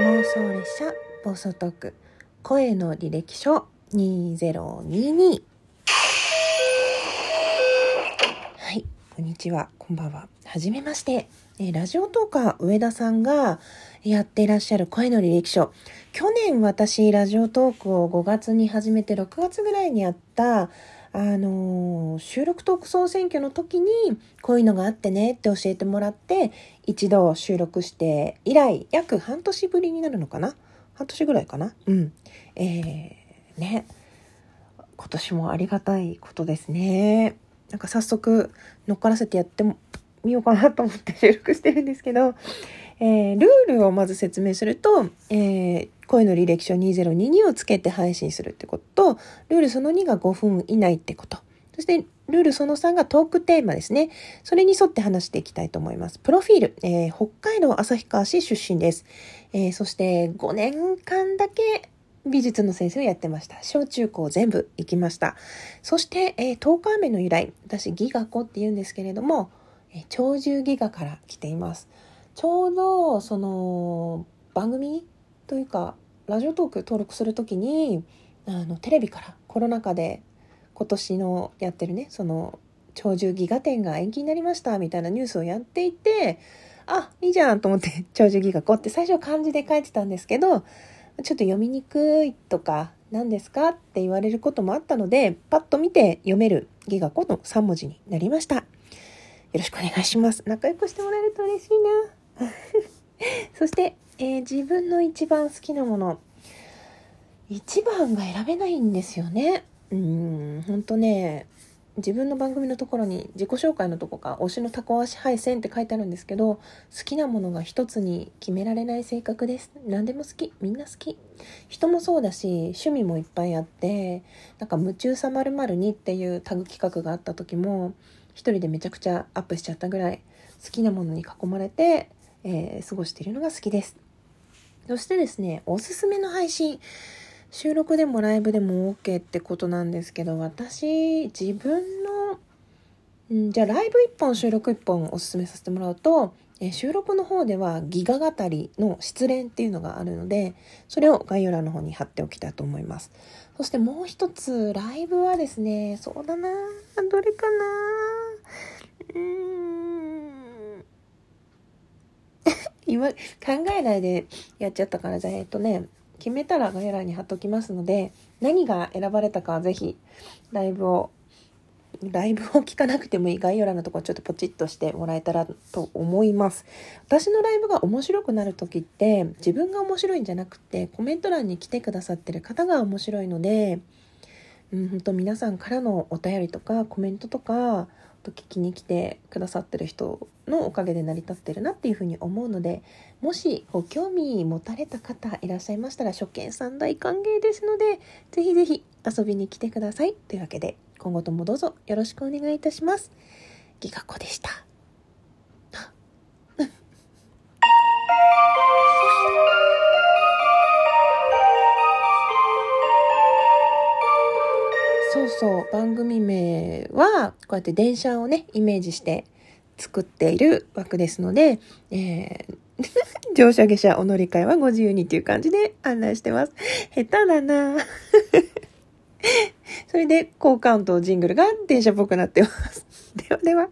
送列車暴走トーク声の履歴書2022はいこんにちはこんばんは。はじめまして。えラジオトーカー上田さんがやっていらっしゃる声の履歴書。去年私ラジオトークを5月に始めて6月ぐらいにやったあの、収録トーク総選挙の時にこういうのがあってねって教えてもらって一度収録して以来約半年ぶりになるのかな？半年ぐらいかな？うん。えー、ね。今年もありがたいことですね。なんか早速乗っからせてやってみようかなと思って収録してるんですけど、えー、ルールをまず説明すると、えー声の履歴書2022をつけて配信するってこと。ルールその2が5分以内ってこと。そして、ルールその3がトークテーマですね。それに沿って話していきたいと思います。プロフィール、えー、北海道旭川市出身です。えー、そして5年間だけ美術の先生をやってました。小中高全部行きました。そして、えー、10日目の由来。私、ギガ子って言うんですけれども、えー、鳥獣ギガから来ています。ちょうど、その、番組というかラジオトーク登録する時にあのテレビからコロナ禍で今年のやってるねその鳥獣ギガ展が延期になりましたみたいなニュースをやっていてあいいじゃんと思って 鳥獣ギガ子って最初漢字で書いてたんですけどちょっと読みにくいとか何ですかって言われることもあったのでパッと見て読めるギガ子の3文字になりました。よろしくお願いします。仲良くしてもらえると嬉しいな。そしてえー、自分の一番好きなもの。一番が選べないんですよね。うんほんとね自分の番組のところに自己紹介のとこか推しのタコ足配線って書いてあるんですけど好きなものが一つに決められない性格です。何でも好き。みんな好き。人もそうだし趣味もいっぱいあってなんか夢中さまる2っていうタグ企画があった時も一人でめちゃくちゃアップしちゃったぐらい好きなものに囲まれて、えー、過ごしているのが好きです。そしてですね、おすすめの配信。収録でもライブでも OK ってことなんですけど、私、自分の、んじゃあライブ1本、収録1本おすすめさせてもらうと、え収録の方ではギガ語りの失恋っていうのがあるので、それを概要欄の方に貼っておきたいと思います。そしてもう一つ、ライブはですね、そうだなどれかなうーん。今、考えないでやっちゃったから、じゃあ、えっとね、決めたら概要欄に貼っときますので、何が選ばれたかはぜひ、ライブを、ライブを聞かなくてもいい概要欄のところちょっとポチッとしてもらえたらと思います。私のライブが面白くなる時って、自分が面白いんじゃなくて、コメント欄に来てくださってる方が面白いので、うん、本当皆さんからのお便りとかコメントとか、と聞きに来てくださってる人のおかげで成り立ってるなっていうふうに思うのでもしご興味持たれた方いらっしゃいましたら初見さん大歓迎ですのでぜひぜひ遊びに来てくださいというわけで今後ともどうぞよろしくお願いいたします。ギガ子でした。そうそう番組名はこうやって電車をねイメージして作っている枠ですので、えー 乗車下車お乗り換えはご自由にっていう感じで案内してます。下手だな それで、効果音とジングルが電車っぽくなってます。ではでは。